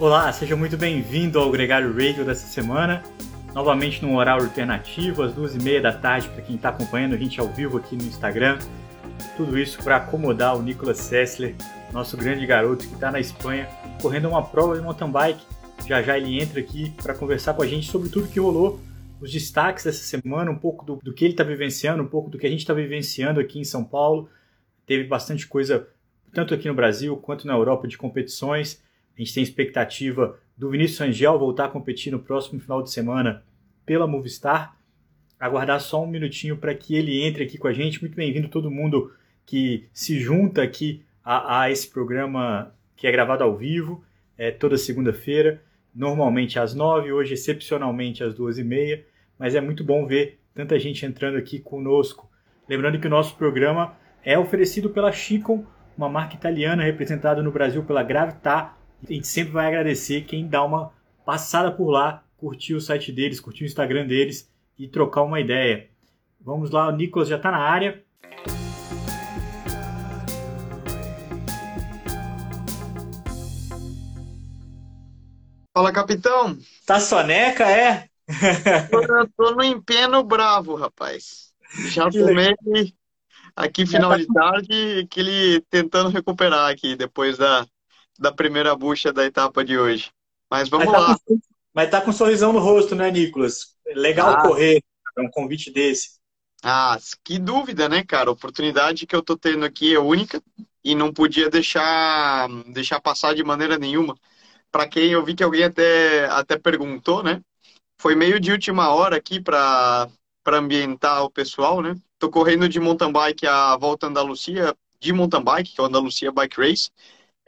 Olá, seja muito bem-vindo ao Gregário Radio dessa semana. Novamente num horário alternativo, às duas e meia da tarde, para quem está acompanhando a gente ao vivo aqui no Instagram. Tudo isso para acomodar o Nicolas Sessler, nosso grande garoto que está na Espanha, correndo uma prova de mountain bike. Já já ele entra aqui para conversar com a gente sobre tudo que rolou, os destaques dessa semana, um pouco do, do que ele está vivenciando, um pouco do que a gente está vivenciando aqui em São Paulo. Teve bastante coisa, tanto aqui no Brasil quanto na Europa, de competições. A gente tem expectativa do Vinícius Angel voltar a competir no próximo final de semana pela Movistar. Aguardar só um minutinho para que ele entre aqui com a gente. Muito bem-vindo todo mundo que se junta aqui a, a, esse programa que é gravado ao vivo, é, toda segunda-feira, normalmente às nove, hoje excepcionalmente às duas e meia, mas é muito bom ver tanta gente entrando aqui conosco. Lembrando que o nosso programa é oferecido pela Chicon, uma marca italiana representada no Brasil pela Gravitar, a gente sempre vai agradecer quem dá uma passada por lá, curtir o site deles, curtir o Instagram deles e trocar uma ideia. Vamos lá, o Nicolas já está na área. Fala, capitão. Tá soneca, é? tô, tô no empeno bravo, rapaz. Já tomei aqui final de tarde, aquele tentando recuperar aqui depois da, da primeira bucha da etapa de hoje. Mas vamos mas tá lá. Com, mas tá com um sorrisão no rosto, né, Nicolas? Legal ah. correr, é um convite desse. Ah, que dúvida, né, cara? A oportunidade que eu tô tendo aqui é única e não podia deixar, deixar passar de maneira nenhuma. Para quem eu vi que alguém até, até perguntou, né? Foi meio de última hora aqui para ambientar o pessoal, né? Tô correndo de mountain bike a volta Andalucia, de mountain bike, que é o Andalucia Bike Race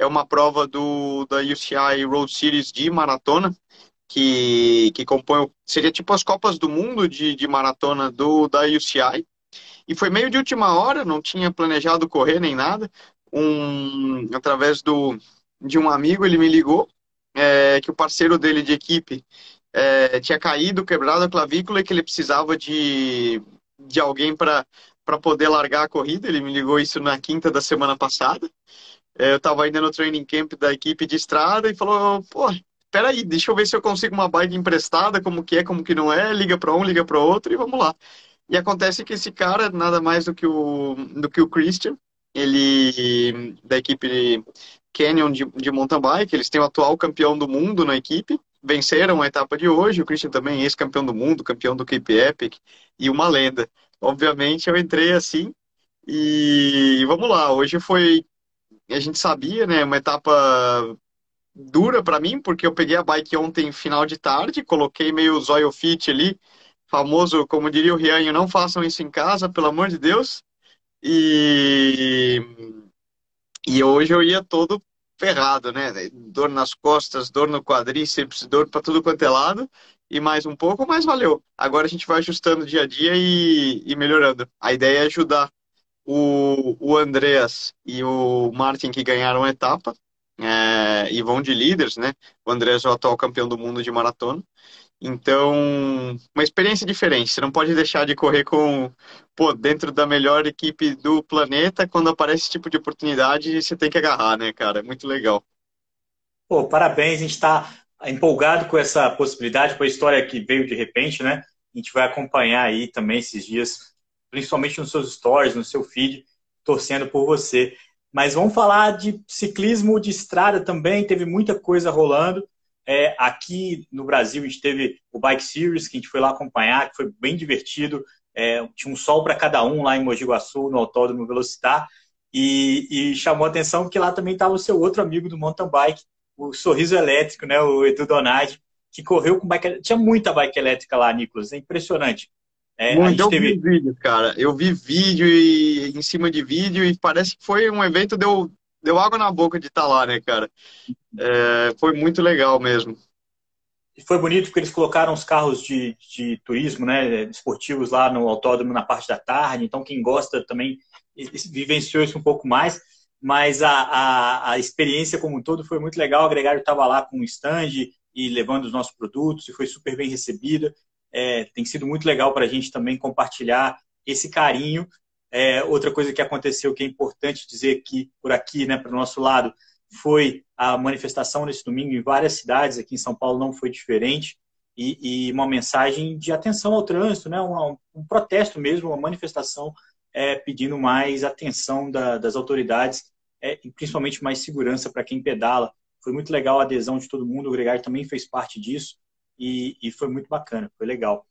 é uma prova do, da UCI Road Series de maratona, que, que compõe, seria tipo as Copas do Mundo de, de maratona do, da UCI. E foi meio de última hora, não tinha planejado correr nem nada. Um, através do, de um amigo, ele me ligou é, que o parceiro dele de equipe é, tinha caído, quebrado a clavícula e que ele precisava de, de alguém para poder largar a corrida. Ele me ligou isso na quinta da semana passada. É, eu estava ainda no training camp da equipe de estrada e falou, pô, peraí, deixa eu ver se eu consigo uma bike emprestada, como que é, como que não é, liga para um, liga para outro e vamos lá. E acontece que esse cara, nada mais do que o, do que o Christian, ele, da equipe Canyon de, de mountain bike, eles têm o atual campeão do mundo na equipe, venceram a etapa de hoje, o Christian também é ex-campeão do mundo, campeão do Cape Epic e uma lenda. Obviamente eu entrei assim e vamos lá, hoje foi a gente sabia, né, uma etapa dura para mim, porque eu peguei a bike ontem final de tarde, coloquei meio zóio fit ali, famoso, como diria o Rianho, não façam isso em casa, pelo amor de Deus. E, e hoje eu ia todo ferrado, né? Dor nas costas, dor no quadríceps, dor para tudo quanto é lado. E mais um pouco, mas valeu. Agora a gente vai ajustando dia a dia e, e melhorando. A ideia é ajudar o, o Andreas e o Martin que ganharam a etapa é, e vão de líderes, né? O Andreas é o atual campeão do mundo de maratona. Então, uma experiência diferente. Você não pode deixar de correr com, pô, dentro da melhor equipe do planeta. Quando aparece esse tipo de oportunidade, você tem que agarrar, né, cara? É muito legal. Pô, parabéns. A gente está empolgado com essa possibilidade, com a história que veio de repente, né? A gente vai acompanhar aí também esses dias principalmente nos seus stories, no seu feed, torcendo por você. Mas vamos falar de ciclismo de estrada também, teve muita coisa rolando. É, aqui no Brasil a gente teve o Bike Series, que a gente foi lá acompanhar, que foi bem divertido. É, tinha um sol para cada um lá em Mogi Guaçu, no Autódromo Velocitar. E, e chamou a atenção que lá também estava o seu outro amigo do mountain bike, o Sorriso Elétrico, né, o Edu Donadi, que correu com bike Tinha muita bike elétrica lá, Nicolas, é impressionante. É, Muito, eu teve... vi vídeo, cara. Eu vi vídeo e em cima de vídeo e parece que foi um evento deu deu água na boca de estar tá lá, né, cara? É, foi muito legal mesmo. E foi bonito porque eles colocaram os carros de, de turismo, né, esportivos lá no autódromo na parte da tarde. Então quem gosta também vivenciou isso um pouco mais. Mas a, a, a experiência como um todo foi muito legal. O Gregário estava lá com um stand e levando os nossos produtos e foi super bem recebida. É, tem sido muito legal para a gente também compartilhar esse carinho. É, outra coisa que aconteceu que é importante dizer aqui, por aqui, né, para o nosso lado, foi a, manifestação nesse domingo em várias cidades, aqui em São Paulo não foi diferente, e, e uma mensagem de atenção ao trânsito, né? um, um protesto mesmo, uma manifestação é, pedindo mais atenção da, das autoridades é, e principalmente mais segurança para quem pedala. Foi muito legal a adesão de todo mundo, o Gregário também fez parte disso e, e foi muito bacana, foi legal.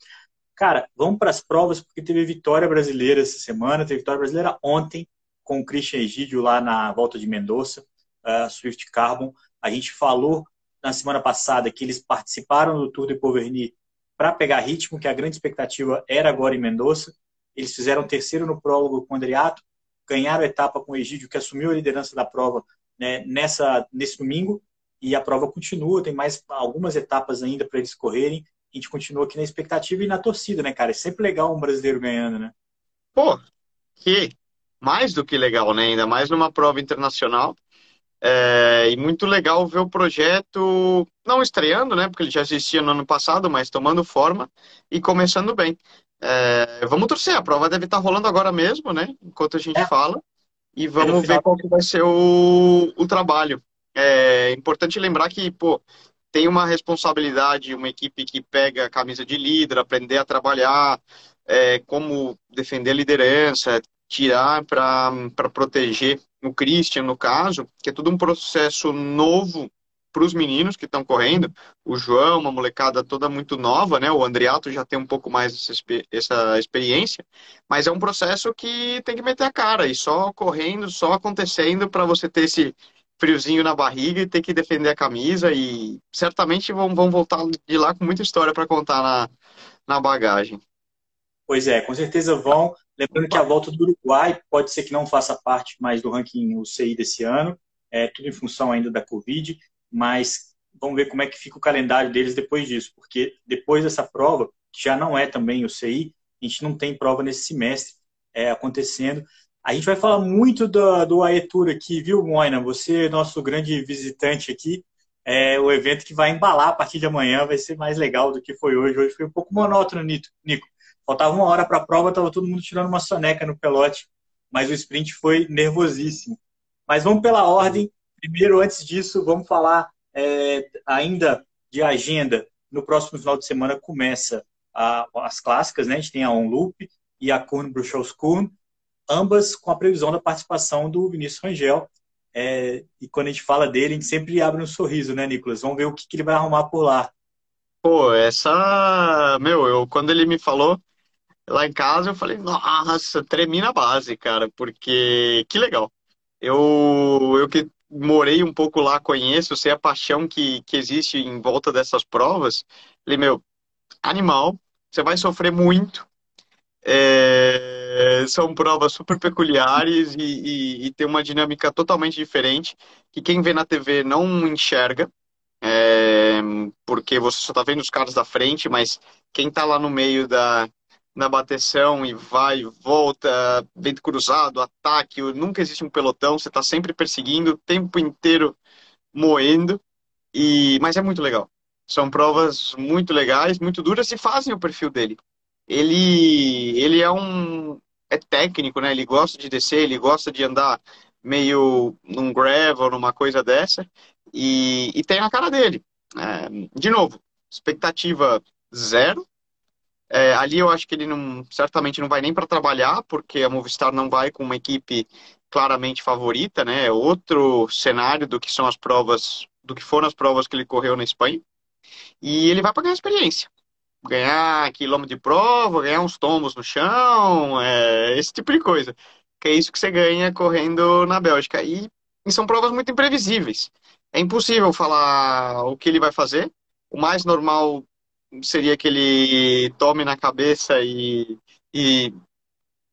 Cara, vamos para as provas, porque teve vitória brasileira essa semana, teve vitória brasileira ontem, com o Christian Egídio lá na volta de Mendoza, uh, Swift Carbon. A gente falou na semana passada que eles participaram do Tour de Poverny para pegar ritmo, que a grande expectativa era agora em Mendoza. Eles fizeram terceiro no prólogo com o Andriato, ganharam a etapa com o Egídio, que assumiu a liderança da prova né, nessa, nesse domingo, e a prova continua, tem mais algumas etapas ainda para eles correrem. A gente continua aqui na expectativa e na torcida, né, cara? É sempre legal um brasileiro ganhando, né? Pô, que mais do que legal, né? Ainda mais numa prova internacional. É, e muito legal ver o projeto não estreando, né? Porque ele já existia no ano passado, mas tomando forma e começando bem. É, vamos torcer, a prova deve estar rolando agora mesmo, né? Enquanto a gente é. fala. E vamos ver qual que vai ser o, o trabalho. É importante lembrar que, pô, tem uma responsabilidade, uma equipe que pega a camisa de líder, aprender a trabalhar, é, como defender a liderança, tirar para proteger o Christian, no caso, que é tudo um processo novo para os meninos que estão correndo. O João, uma molecada toda muito nova, né? O Andriato já tem um pouco mais essa experiência, mas é um processo que tem que meter a cara e só correndo, só acontecendo para você ter esse friozinho na barriga e ter que defender a camisa e certamente vão, vão voltar de lá com muita história para contar na, na bagagem. Pois é, com certeza vão. Lembrando que a volta do Uruguai pode ser que não faça parte mais do ranking UCI desse ano, é tudo em função ainda da Covid, mas vamos ver como é que fica o calendário deles depois disso, porque depois dessa prova, que já não é também o CI, a gente não tem prova nesse semestre é, acontecendo. A gente vai falar muito do, do Aetur aqui, viu, Moina? Você, nosso grande visitante aqui, é o evento que vai embalar a partir de amanhã, vai ser mais legal do que foi hoje. Hoje foi um pouco monótono, Nico. Faltava uma hora para a prova, estava todo mundo tirando uma soneca no pelote, mas o sprint foi nervosíssimo. Mas vamos pela ordem. Primeiro, antes disso, vamos falar é, ainda de agenda. No próximo final de semana começa a, as clássicas, né? A gente tem a On Loop e a Kuhn Bruxelles Kuhn ambas com a previsão da participação do Vinícius Rangel. É, e quando a gente fala dele, a gente sempre abre um sorriso, né, Nicolas? Vamos ver o que, que ele vai arrumar por lá. Pô, essa. Meu, eu, quando ele me falou lá em casa, eu falei, nossa, tremi na base, cara, porque que legal. Eu, eu que morei um pouco lá, conheço, sei a paixão que, que existe em volta dessas provas. Falei, meu, animal, você vai sofrer muito. É são provas super peculiares e, e, e, tem uma dinâmica totalmente diferente que quem vê na TV não enxerga, é, porque você só está vendo os caras da frente, mas quem está lá no meio da, na bateção e vai, volta, vento cruzado, ataque, nunca existe um pelotão, você está sempre perseguindo, o tempo inteiro moendo, e mas é muito legal. São provas muito legais, muito duras e fazem o perfil dele ele, ele é um é técnico, né? Ele gosta de descer, ele gosta de andar meio num gravel, numa coisa dessa, e, e tem a cara dele. É, de novo, expectativa zero. É, ali eu acho que ele não, certamente não vai nem para trabalhar, porque a Movistar não vai com uma equipe claramente favorita, né? É outro cenário do que são as provas, do que foram as provas que ele correu na Espanha. E ele vai para ganhar experiência ganhar quilômetro de prova, ganhar uns tombos no chão, é, esse tipo de coisa. Que é isso que você ganha correndo na Bélgica. E, e são provas muito imprevisíveis. É impossível falar o que ele vai fazer. O mais normal seria que ele tome na cabeça e, e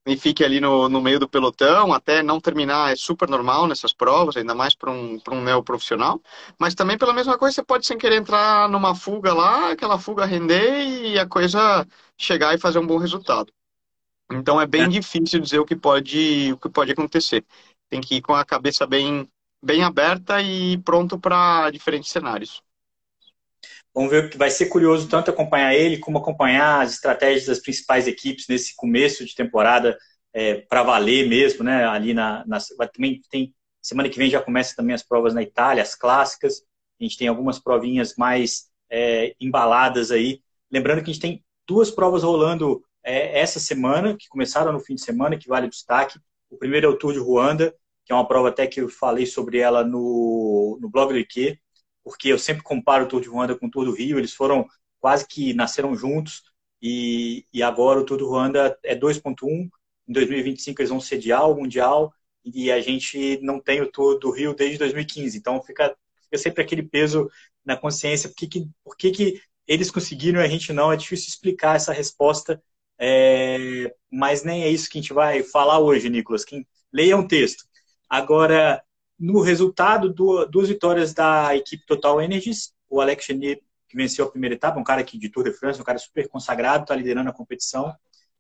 e fique ali no, no meio do pelotão, até não terminar, é super normal nessas provas, ainda mais para um, um neoprofissional. Mas também pela mesma coisa, você pode sem querer entrar numa fuga lá, aquela fuga render e a coisa chegar e fazer um bom resultado. Então é bem é. difícil dizer o que pode, o que pode acontecer. Tem que ir com a cabeça bem, bem aberta e pronto para diferentes cenários. Vamos ver que vai ser curioso tanto acompanhar ele como acompanhar as estratégias das principais equipes nesse começo de temporada é, para valer mesmo, né? Ali na, na também tem Semana que vem já começa também as provas na Itália, as clássicas. A gente tem algumas provinhas mais é, embaladas aí. Lembrando que a gente tem duas provas rolando é, essa semana, que começaram no fim de semana, que vale destaque. O primeiro é o Tour de Ruanda, que é uma prova até que eu falei sobre ela no, no blog do IQ, porque eu sempre comparo o Tour de Ruanda com o Tour do Rio, eles foram quase que nasceram juntos, e, e agora o Tour do Ruanda é 2.1, em 2025 eles vão sediar o Mundial, e a gente não tem o Tour do Rio desde 2015, então fica, fica sempre aquele peso na consciência, por que, que, por que, que eles conseguiram e a gente não, é difícil explicar essa resposta, é, mas nem é isso que a gente vai falar hoje, Nicolas, quem leia um texto. Agora, no resultado, do, duas vitórias da equipe Total Energies, o Alex Chenier, que venceu a primeira etapa, um cara aqui de Tour de France, um cara super consagrado, está liderando a competição.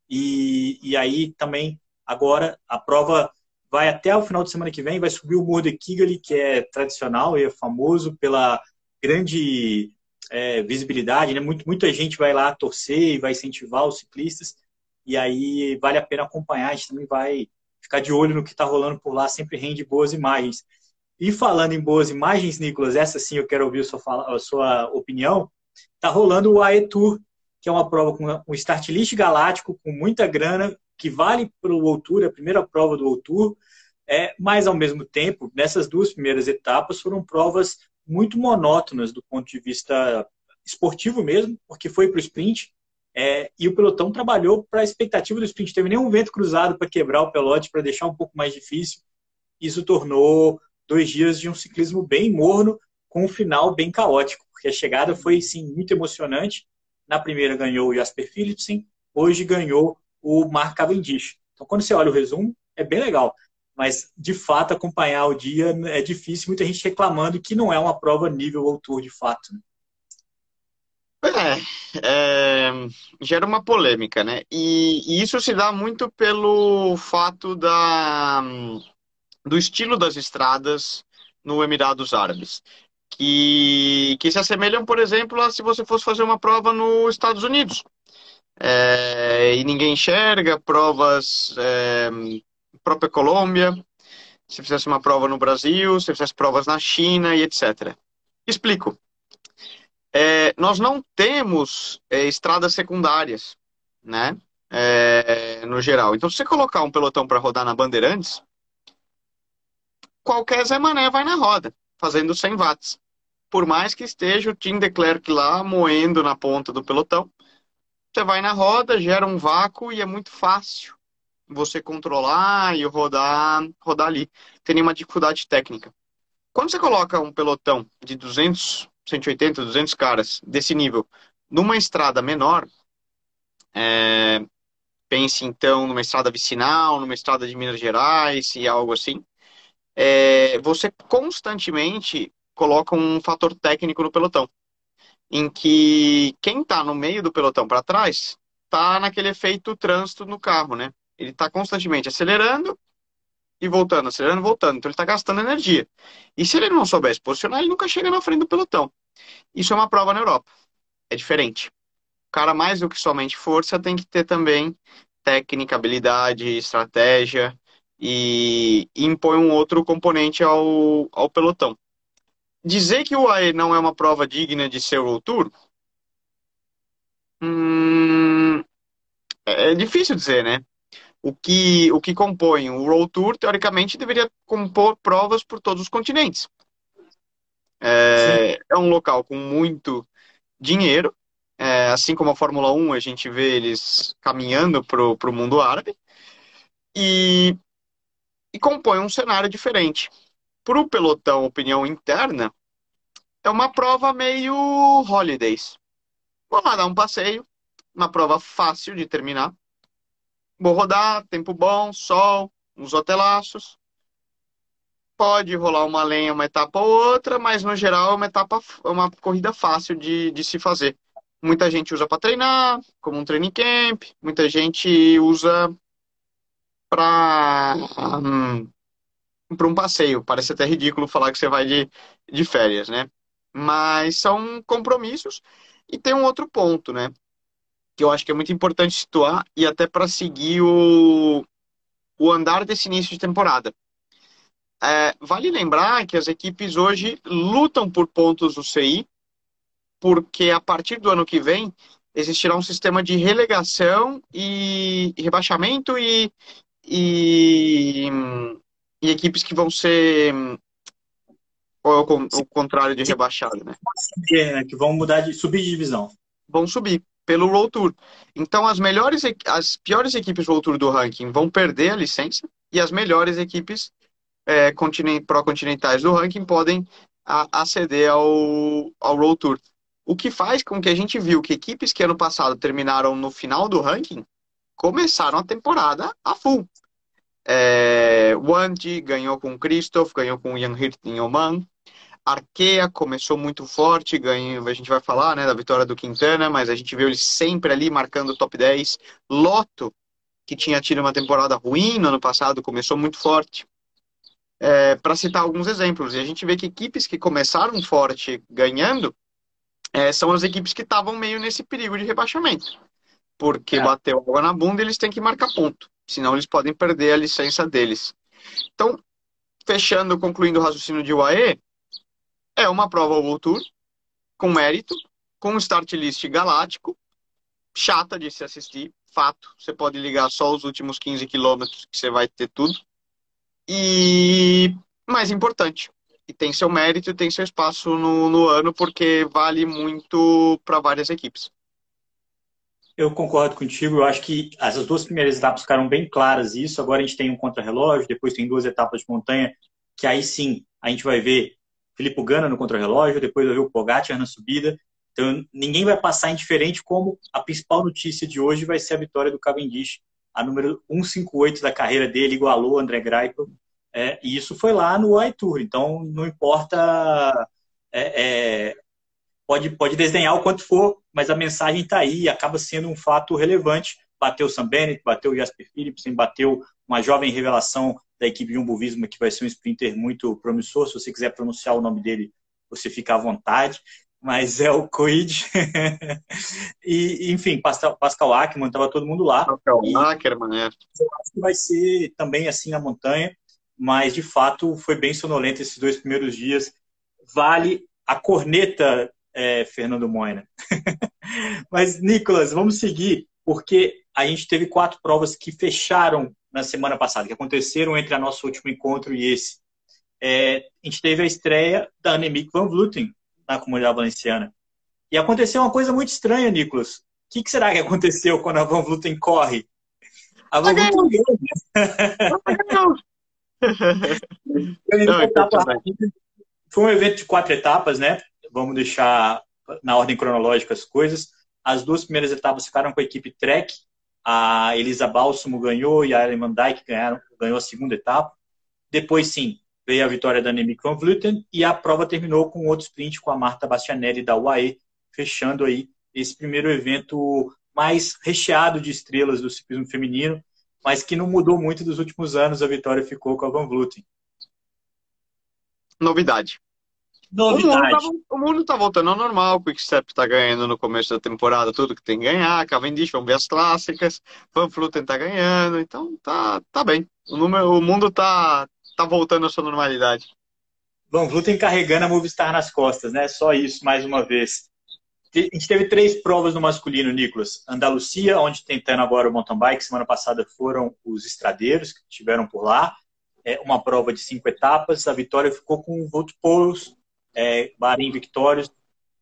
E, e aí também, agora, a prova vai até o final de semana que vem, vai subir o Morro de Kigali, que é tradicional e é famoso pela grande é, visibilidade, né? Muito, muita gente vai lá torcer e vai incentivar os ciclistas, e aí vale a pena acompanhar, a gente também vai ficar de olho no que está rolando por lá, sempre rende boas imagens. E falando em boas imagens, Nicolas, essa sim eu quero ouvir a sua, a sua opinião. Está rolando o AE Tour, que é uma prova com um start list galáctico, com muita grana, que vale para o World a primeira prova do Tour, é, mas ao mesmo tempo, nessas duas primeiras etapas foram provas muito monótonas do ponto de vista esportivo mesmo, porque foi para o sprint, é, e o pelotão trabalhou para a expectativa do sprint. Teve nenhum vento cruzado para quebrar o pelote, para deixar um pouco mais difícil. Isso tornou dois dias de um ciclismo bem morno, com um final bem caótico, porque a chegada foi, sim, muito emocionante. Na primeira ganhou o Jasper Philipsen, hoje ganhou o Mark Cavendish. Então, quando você olha o resumo, é bem legal. Mas, de fato, acompanhar o dia é difícil. Muita gente reclamando que não é uma prova nível ou tour, de fato. Né? É, é, gera uma polêmica, né? E, e, isso se dá muito pelo fato da, do estilo das estradas no Emirados Árabes, que, que se assemelham, por exemplo, a se você fosse fazer uma prova nos Estados Unidos. É, e ninguém enxerga, provas é, própria Colômbia, se fizesse uma prova no Brasil, se fizesse provas na China e etc. Explico é, nós não temos é, estradas secundárias, né? É, no geral. Então, se você colocar um pelotão para rodar na Bandeirantes, qualquer Zé Mané vai na roda, fazendo 100 watts. Por mais que esteja o Tim de lá moendo na ponta do pelotão, você vai na roda, gera um vácuo e é muito fácil você controlar e rodar, rodar ali. Tem nenhuma dificuldade técnica. Quando você coloca um pelotão de 200 180, 200 caras desse nível numa estrada menor, é, pense então numa estrada vicinal, numa estrada de Minas Gerais e algo assim, é, você constantemente coloca um fator técnico no pelotão, em que quem está no meio do pelotão para trás está naquele efeito trânsito no carro, né? Ele está constantemente acelerando e voltando, acelerando e voltando. Então ele está gastando energia. E se ele não souber se posicionar, ele nunca chega na frente do pelotão. Isso é uma prova na Europa. É diferente. O cara, mais do que somente força, tem que ter também técnica, habilidade, estratégia e, e impõe um outro componente ao, ao pelotão. Dizer que o AE não é uma prova digna de ser o Tour hum, é difícil dizer, né? O que, o que compõe o World Tour, teoricamente, deveria compor provas por todos os continentes. É, é um local com muito dinheiro, é, assim como a Fórmula 1, a gente vê eles caminhando para o mundo árabe, e, e compõe um cenário diferente. Para o pelotão, opinião interna, é uma prova meio holidays. Vamos lá dar um passeio, uma prova fácil de terminar, Vou rodar, tempo bom, sol, uns hotelaços. Pode rolar uma lenha uma etapa ou outra, mas no geral é uma etapa, é uma corrida fácil de, de se fazer. Muita gente usa para treinar, como um training camp, muita gente usa para um, um passeio. Parece até ridículo falar que você vai de, de férias, né? Mas são compromissos. E tem um outro ponto, né? Que eu acho que é muito importante situar e até para seguir o, o andar desse início de temporada. é, vale lembrar que as equipes hoje lutam por pontos do CI, porque a partir do ano que vem existirá um sistema de relegação e rebaixamento e, e, e equipes que vão ser ou é o, contrário de rebaixado, né? né? Que vão mudar de subir de divisão. Vão subir pelo Roll Tour. Então as melhores, as piores equipes Roll Tour do ranking vão perder a licença e as melhores equipes é, continent, pró-continentais do ranking podem a, aceder ao, ao Roll Tour. O que faz com que a gente viu que equipes que ano passado terminaram no final do ranking começaram a temporada a full. É, Wanji ganhou com Christoph, ganhou com Jan Hirt em Oman. Arkea começou muito forte, ganhou, a gente vai falar né, da vitória do Quintana, mas a gente viu ele sempre ali marcando o top 10. Loto, que tinha tido uma temporada ruim no ano passado, começou muito forte é, para citar alguns exemplos. E a gente vê que equipes que começaram forte ganhando é, são as equipes que estavam meio nesse perigo de rebaixamento. Porque é. bateu água na bunda eles têm que marcar ponto. Senão eles podem perder a licença deles. Então, fechando, concluindo o raciocínio de UAE, é uma prova World Tour com mérito, com start list galáctico, chata de se assistir, fato. Você pode ligar só os últimos 15 quilômetros que você vai ter tudo. E mais importante, e tem seu mérito e tem seu espaço no, no ano, porque vale muito para várias equipes. Eu concordo contigo, eu acho que as duas primeiras etapas ficaram bem claras isso. Agora a gente tem um contrarrelógio, depois tem duas etapas de montanha, que aí sim a gente vai ver Filipe Gana no contrarrelógio, depois vai ver o Pogacar na subida. Então ninguém vai passar indiferente como a principal notícia de hoje vai ser a vitória do Cavendish a número 158 da carreira dele, igualou o André Greipel. É, e isso foi lá no iTour. Então, não importa. É, é, pode, pode desdenhar o quanto for, mas a mensagem está aí e acaba sendo um fato relevante. Bateu o Sam Bennett, bateu o Jasper Philipsen, bateu uma jovem revelação da equipe Jumbo Visma, que vai ser um sprinter muito promissor. Se você quiser pronunciar o nome dele, você fica à vontade mas é o Coid. e, enfim, Pascal, Pascal Ackermann, estava todo mundo lá. Pascal Ackermann, é. Eu acho que vai ser também assim na montanha, mas de fato foi bem sonolento esses dois primeiros dias. Vale a corneta, é, Fernando Moina. mas, Nicolas, vamos seguir, porque a gente teve quatro provas que fecharam na semana passada, que aconteceram entre o nosso último encontro e esse. É, a gente teve a estreia da Annemiek van Vleuten, na comunidade valenciana. E aconteceu uma coisa muito estranha, Nicolas. O que, que será que aconteceu quando a Van Vluten corre? A Van Vluten Foi um evento de quatro etapas, né? Vamos deixar na ordem cronológica as coisas. As duas primeiras etapas ficaram com a equipe Trek. A Elisa Balsamo ganhou e a Ellen Van Dijk ganharam, ganhou a segunda etapa. Depois, sim, veio a vitória da Annemiek van Vleuten e a prova terminou com outro sprint com a Marta Bastianelli da UAE, fechando aí esse primeiro evento mais recheado de estrelas do ciclismo feminino, mas que não mudou muito dos últimos anos, a vitória ficou com a Van Vleuten. Novidade. Novidade. O mundo está tá voltando ao normal, o Quickstep está ganhando no começo da temporada tudo que tem que ganhar, Cavendish, vamos ver as clássicas, Van está ganhando, então tá, tá bem. O, número, o mundo tá, tá voltando à sua normalidade. Van Vluten carregando a Movistar nas costas, né? Só isso, mais uma vez. A gente teve três provas no masculino, Nicolas. Andalucia, onde tentando agora o mountain bike. Semana passada foram os estradeiros que tiveram por lá. É uma prova de cinco etapas. A vitória ficou com o Poels, é, Bahrein Victorious,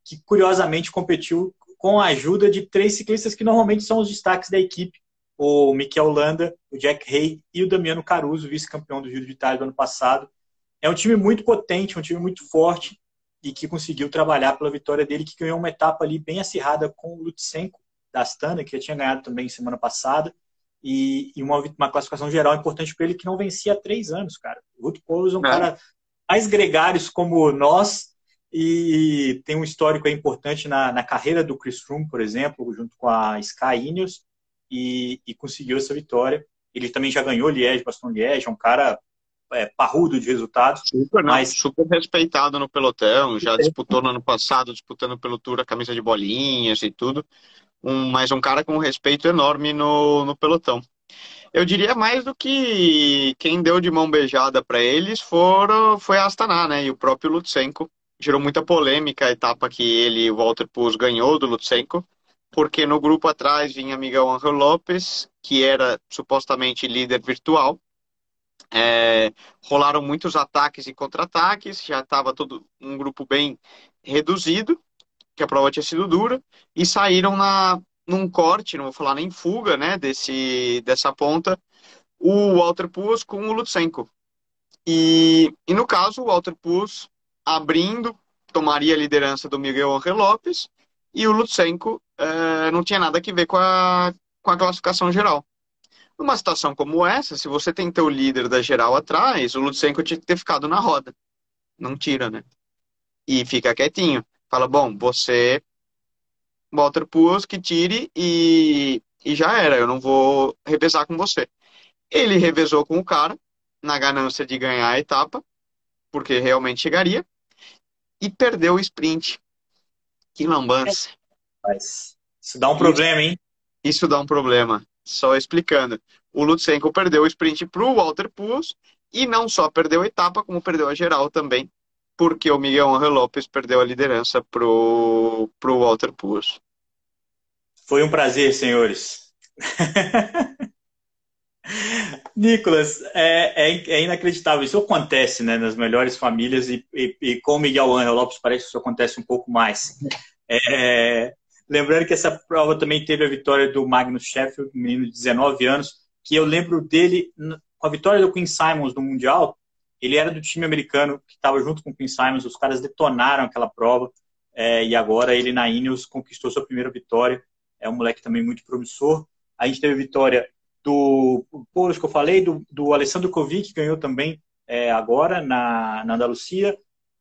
que curiosamente competiu com a ajuda de três ciclistas que normalmente são os destaques da equipe o Mikel Landa, o Jack Hay e o Damiano Caruso, vice-campeão do Giro de Itália do ano passado. É um time muito potente, um time muito forte e que conseguiu trabalhar pela vitória dele, que ganhou uma etapa ali bem acirrada com o Lutsenko da Astana, que já tinha ganhado também semana passada, e, e uma, uma, classificação geral importante para ele que não vencia há três anos, cara. O Ruth é um é. cara mais gregários como nós e tem um histórico importante na, na carreira do Chris Froome, por exemplo, junto com a Sky Ineos, e, e conseguiu essa vitória. Ele também já ganhou Liège, Baston Liège, é um cara é, parrudo de resultados. Super, mas... super respeitado no pelotão, já disputou no ano passado, disputando pelo Tour a camisa de bolinhas e tudo. Um, mas um cara com um respeito enorme no, no pelotão. Eu diria mais do que quem deu de mão beijada para eles foram, foi a Astana, né? E o próprio Lutsenko. Gerou muita polêmica a etapa que ele, o Walter Puz, ganhou do Lutsenko, porque no grupo atrás vinha Miguel Angel Lopes, que era supostamente líder virtual. É, rolaram muitos ataques e contra-ataques, já estava todo um grupo bem reduzido, que a prova tinha sido dura, e saíram na, num corte, não vou falar nem fuga, né, desse, dessa ponta, o Walter Puz com o Lutsenko. E, e no caso, o Walter Puz abrindo, tomaria a liderança do Miguel Angel Lopes, e o Lutsenko é, não tinha nada a ver com a, com a classificação geral. Numa situação como essa, se você tem teu líder da geral atrás, o Lutsenko tinha que ter ficado na roda. Não tira, né? E fica quietinho. Fala, bom, você Walter Pools que tire e, e já era, eu não vou revezar com você. Ele revezou com o cara, na ganância de ganhar a etapa, porque realmente chegaria, e perdeu o sprint. Que lambança. Mas isso dá um problema, hein? Isso dá um problema. Só explicando. O Lutsenko perdeu o sprint para o Walter Pools e não só perdeu a etapa, como perdeu a geral também porque o Miguel Angel Lopes perdeu a liderança pro, pro Walter Puz. Foi um prazer, senhores. Nicolas, é, é, é, inacreditável. Isso acontece né, nas melhores famílias e, e, e, com o Miguel Angel Lopes parece que isso acontece um pouco mais. É, lembrando que essa prova também teve a vitória do Magnus Sheffield, menino de 19 anos, que eu lembro dele com a vitória do Queen Simons no Mundial, ele era do time americano que estava junto com o Quinn Simons, os caras detonaram aquela prova é, e agora ele na Ineos conquistou sua primeira vitória. É um moleque também muito promissor. A gente teve vitória do Poulos que eu falei, do, do Alessandro Kovic, que ganhou também é, agora na, na Andalucia.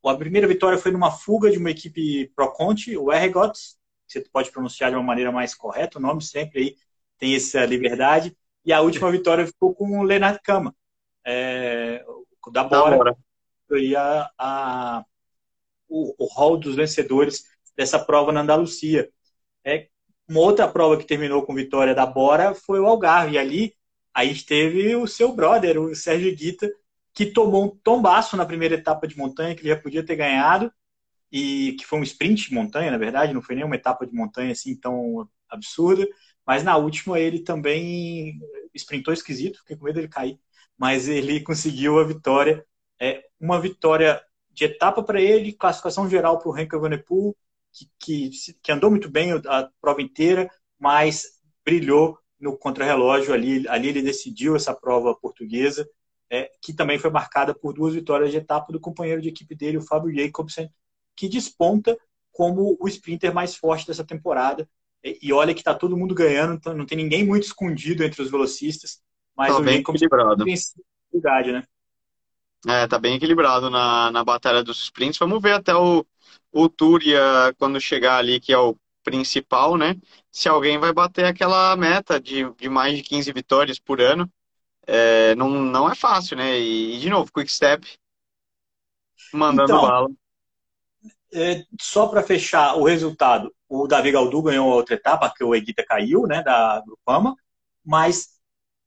A primeira vitória foi numa fuga de uma equipe Pro Conti, o Ergots, você pode pronunciar de uma maneira mais correta, o nome sempre aí tem essa liberdade. E a última vitória ficou com o Leonard Kama, é, da Bora, foi a, a, o, o hall dos vencedores dessa prova na Andalucia. É, uma outra prova que terminou com vitória da Bora foi o Algarve. E ali aí teve o seu brother, o Sérgio Guita, que tomou um tombaço na primeira etapa de montanha, que ele já podia ter ganhado, e que foi um sprint de montanha, na verdade, não foi nem uma etapa de montanha assim tão absurda. Mas na última ele também sprintou esquisito, fiquei com medo dele cair mas ele conseguiu a vitória. É, uma vitória de etapa para ele, classificação geral para o Renko Evenepoel, que, que, que, andou muito bem a prova inteira, mas brilhou no contrarrelógio ali. Ali ele decidiu essa prova portuguesa, é, que também foi marcada por duas vitórias de etapa do companheiro de equipe dele, o Fábio Jacobsen, que desponta como o sprinter mais forte dessa temporada. E olha que está todo mundo ganhando, então não tem ninguém muito escondido entre os velocistas. Mas tá o bem equilibrado. Tem né? É, tá bem equilibrado na, na batalha dos sprints. Vamos ver até o, o Túria, quando chegar ali, que é o principal, né? Se alguém vai bater aquela meta de, de mais de 15 vitórias por ano. É, não, não é fácil, né? E, de novo, Quick Step mandando então, bala. É, só para fechar o resultado, o Davi Galdu ganhou outra etapa, que o Eguita caiu, né, da Grupama, mas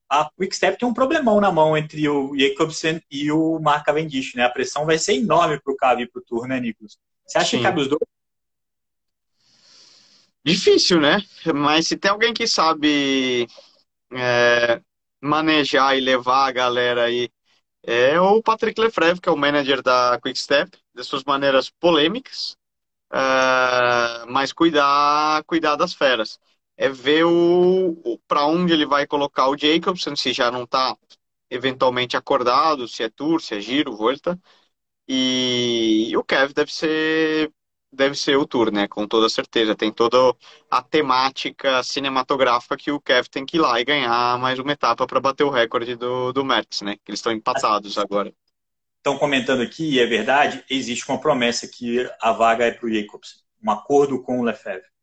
a Quickstep tem um problemão na mão entre o Jacobsen e o Mark Cavendish, né? A pressão vai ser enorme para o Cavi para o Tour, né, Nicolas? Você acha Sim. que cabe os dois? Difícil, né? Mas se tem alguém que sabe é, manejar e levar a galera aí, é o Patrick Lefrevre, que é o manager da Quickstep, de suas maneiras polêmicas, é, mas cuidar, cuidar das feras é ver o, o para onde ele vai colocar o Jacobson, se já não está eventualmente acordado, se é tour, se é giro, volta. E, e o Kev deve ser deve ser o tour, né? Com toda certeza. Tem toda a temática cinematográfica que o Kev tem que ir lá e ganhar mais uma etapa para bater o recorde do, do Merckx, né? Que eles estão empatados agora. Estão comentando aqui, e é verdade, existe uma promessa que a vaga é para o Jacobs. Um acordo com o Lefebvre.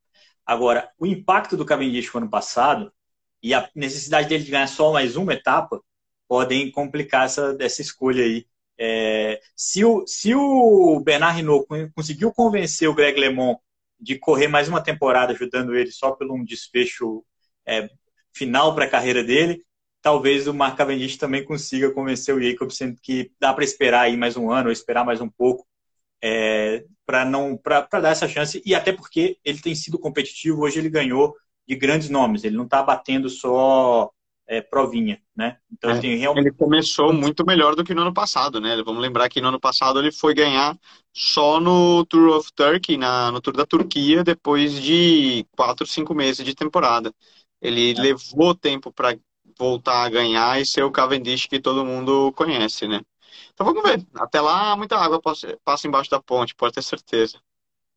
Agora, o impacto do Cavendish no ano passado e a necessidade dele de ganhar só mais uma etapa podem complicar essa, essa escolha aí. É, se, o, se o Bernard Hinault conseguiu convencer o Greg LeMond de correr mais uma temporada ajudando ele só por um desfecho é, final para a carreira dele, talvez o Mark Cavendish também consiga convencer o Jacobsen que dá para esperar aí mais um ano, ou esperar mais um pouco, é, para não para dar essa chance. E até porque ele tem sido competitivo, hoje ele ganhou de grandes nomes, ele não está batendo só é, provinha, né? Então é, ele, realmente... ele começou muito melhor do que no ano passado, né? Vamos lembrar que no ano passado ele foi ganhar só no Tour of Turkey, na, no Tour da Turquia, depois de quatro, cinco meses de temporada. Ele é. levou tempo para voltar a ganhar e ser o Cavendish que todo mundo conhece, né? Então vamos ver. Até lá, muita água passa embaixo da ponte, pode ter certeza.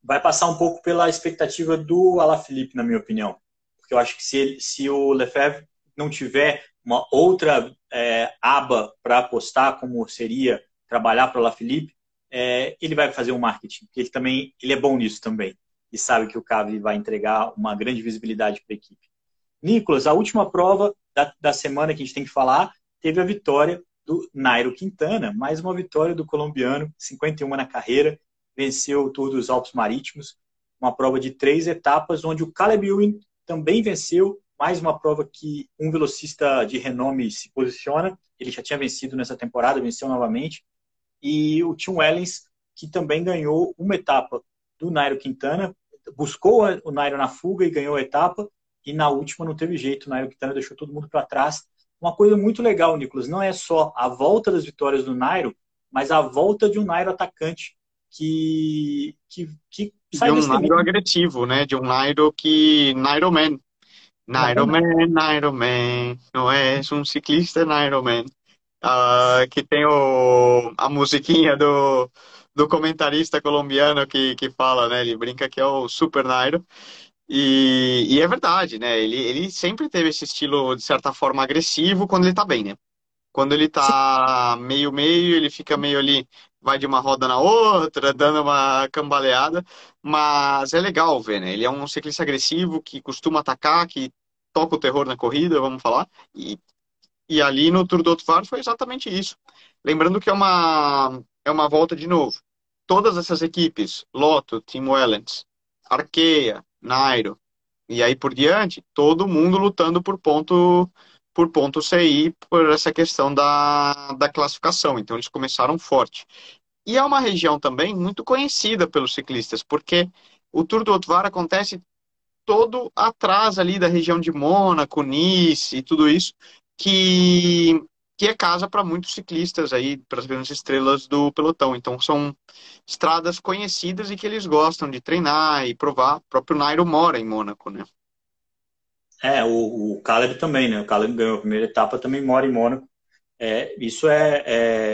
Vai passar um pouco pela expectativa do Alaphilippe, na minha opinião. Porque eu acho que se, ele, se o Lefebvre não tiver uma outra é, aba para apostar, como seria trabalhar para o Alaphilippe, é, ele vai fazer um marketing. Porque ele também ele é bom nisso também. E sabe que o Cavi vai entregar uma grande visibilidade para a equipe. Nicolas, a última prova da, da semana que a gente tem que falar teve a vitória do Nairo Quintana, mais uma vitória do colombiano, 51 na carreira, venceu o Tour dos Alpes Marítimos, uma prova de três etapas, onde o Caleb Ewan também venceu, mais uma prova que um velocista de renome se posiciona, ele já tinha vencido nessa temporada, venceu novamente, e o Tim Wellens, que também ganhou uma etapa do Nairo Quintana, buscou o Nairo na fuga e ganhou a etapa, e na última não teve jeito, o Nairo Quintana deixou todo mundo para trás. Uma coisa muito legal, Nicolas, não é só a volta das vitórias do Nairo, mas a volta de um Nairo atacante que, que, que sai de um Nairo agressivo, né? De um Nairo que Nairo Man. Nairo Man, Nairo Man, não é um ciclista Nairo Man. Uh, que tem o, a musiquinha do, do comentarista colombiano que, que fala, né? Ele brinca que é o Super Nairo. E, e, é verdade, né? Ele, ele sempre teve esse estilo, de certa forma, agressivo quando ele tá bem, né? Quando ele tá meio-meio, ele fica meio ali, vai de uma roda na outra, dando uma cambaleada. Mas é legal ver, né? Ele é um ciclista agressivo que costuma atacar, que toca o terror na corrida, vamos falar. E, e ali no Tour do Outvar foi exatamente isso. Lembrando que é uma, é uma volta de novo. Todas essas equipes, Lotto, Team Wellens, Nairo, e aí por diante, todo mundo lutando por ponto por ponto CI por essa questão da, da classificação. Então eles começaram forte. E é uma região também muito conhecida pelos ciclistas, porque o Tour do Outvar acontece todo atrás ali da região de Mônaco, Nice e tudo isso, que que é casa para muitos ciclistas aí, para as grandes estrelas do pelotão. Então são estradas conhecidas e que eles gostam de treinar e provar. O próprio Nairo mora em Mônaco, né? É, o, o Caleb também, né? O Caleb ganhou a primeira etapa, também mora em Mônaco. É, isso é,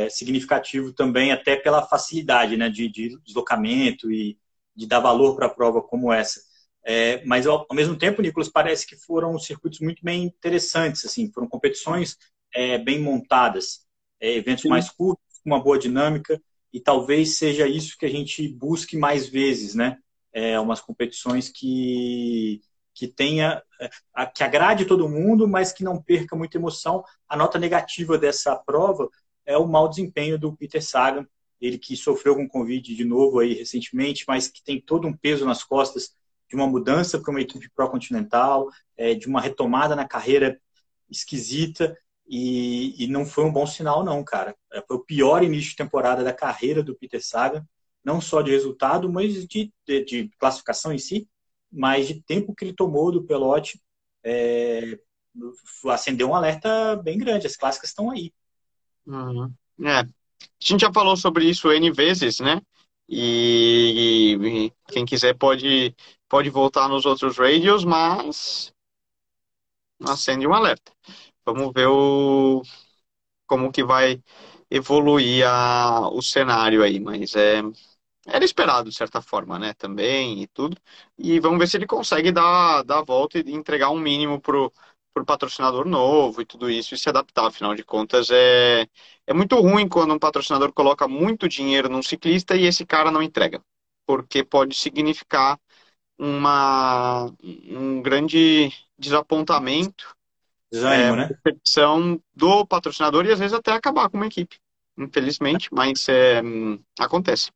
é, significativo também até pela facilidade né, de, de deslocamento e de dar valor para a prova como essa. É, mas ao, ao, mesmo tempo, Nicolas, parece que foram circuitos muito bem interessantes, assim, foram competições é, bem montadas, é, eventos Sim. mais curtos, com uma boa dinâmica, e talvez seja isso que a gente busque mais vezes, né? É, umas competições que, que tenha, é, que agrade todo mundo, mas que não perca muita emoção. A nota negativa dessa prova é o mau desempenho do Peter Sagan, ele que sofreu com Covid de novo aí recentemente, mas que tem todo um peso nas costas de uma mudança para uma equipe pró-continental, é, de uma retomada na carreira esquisita e, e, não foi um bom sinal, não, cara. É, foi o pior início de temporada da carreira do Peter Sagan, não só de resultado, mas de, de, de classificação em si, mas de tempo que ele tomou do pelote. É, acendeu um alerta bem grande. As clássicas estão aí. Uhum. É. A gente já falou sobre isso N vezes, né? E, e quem quiser pode, pode voltar nos outros radios, mas acende um alerta. Vamos ver o, como que vai evoluir a, o cenário aí, mas é, era esperado de certa forma, né, também e tudo. E vamos ver se ele consegue dar, dar a volta e entregar um mínimo pro, pro patrocinador novo e tudo isso e se adaptar. Afinal de contas, é, é muito ruim quando um patrocinador coloca muito dinheiro num ciclista e esse cara não entrega, porque pode significar uma, um grande desapontamento Desânimo, é, né? Percepção do patrocinador e às vezes até acabar com uma equipe. Infelizmente, mas é, acontece.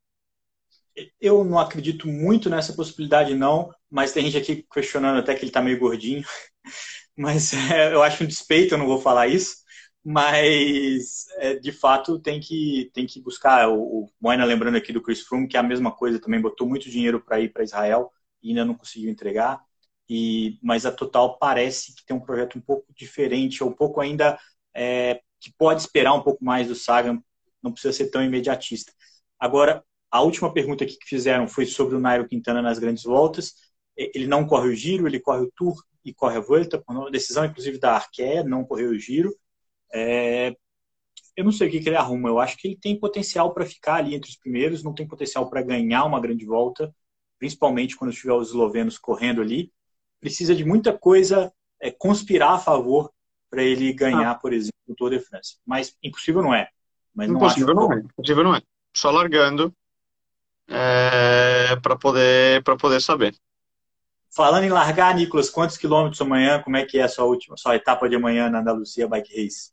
Eu não acredito muito nessa possibilidade, não, mas tem gente aqui questionando até que ele tá meio gordinho. mas é, eu acho um despeito, eu não vou falar isso, mas é, de fato tem que, tem que buscar. O, o Moina lembrando aqui do Chris Froome, que é a mesma coisa também, botou muito dinheiro para ir para Israel e ainda não conseguiu entregar. E, mas a Total parece que tem um projeto um pouco diferente, ou um pouco ainda é, que pode esperar um pouco mais do Sagan, não precisa ser tão imediatista. Agora, a última pergunta que fizeram foi sobre o Nairo Quintana nas grandes voltas. Ele não corre o giro, ele corre o Tour e corre a Volta, por decisão inclusive da Arqué, não correu o giro. É... Eu não sei o que, que ele arruma, eu acho que ele tem potencial para ficar ali entre os primeiros, não tem potencial para ganhar uma grande volta, principalmente quando tiver os eslovenos correndo ali. Precisa de muita coisa é, conspirar a favor para ele ganhar, ah. por exemplo, o Tour de France. Mas impossível não é. Mas impossível não, não é. Impossível não é. Só largando é, para poder para poder saber. Falando em largar, Nicolas, quantos quilômetros amanhã? Como é que é a sua última, sua etapa de amanhã na Andalucia Bike Race?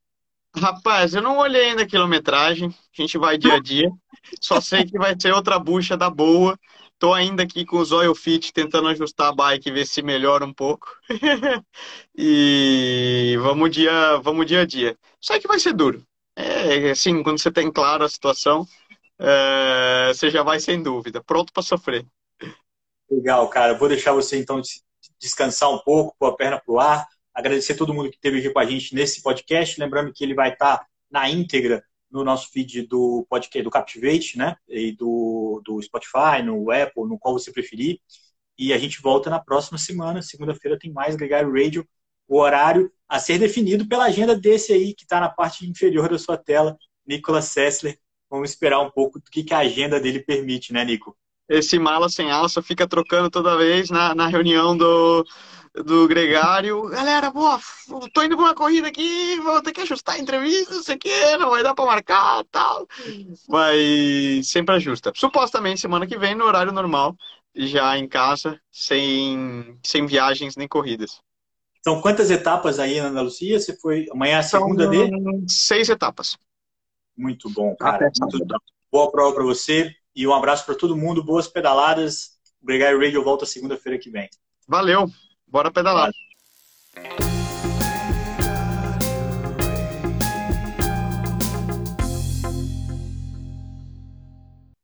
Rapaz, eu não olhei ainda a quilometragem. A gente vai dia a dia. Só sei que vai ser outra bucha da boa. Tô ainda aqui com os oil fit tentando ajustar a bike ver se melhora um pouco. e vamos dia, vamos dia a dia. Só que vai ser duro. É assim, quando você tem claro a situação, é, você já vai sem dúvida, pronto para sofrer. Legal, cara. Vou deixar você então descansar um pouco, pôr a perna pro ar. Agradecer todo mundo que esteve aqui com a gente nesse podcast. Lembrando que ele vai estar tá na íntegra no nosso feed do podcast do Captivate, né? E do, do Spotify, no Apple, no qual você preferir. E a gente volta na próxima semana. Segunda-feira tem mais Gregário Radio. O horário a ser definido pela agenda desse aí que está na parte inferior da sua tela, Nicolas Sessler. Vamos esperar um pouco do que, que a agenda dele permite, né, Nico? esse mala sem alça fica trocando toda vez na, na reunião do, do Gregário. Galera, boa, tô indo pra uma corrida aqui, vou ter que ajustar a entrevista, não sei o que, não vai dar pra marcar tal. Mas sempre ajusta. Supostamente semana que vem, no horário normal, já em casa, sem, sem viagens nem corridas. São quantas etapas aí na Andalucia? Você foi. Amanhã é a segunda dele? Seis etapas. Muito bom, cara. Muito boa prova para você. E um abraço para todo mundo, boas pedaladas. O Gregário Radio volta segunda-feira que vem. Valeu, bora pedalar.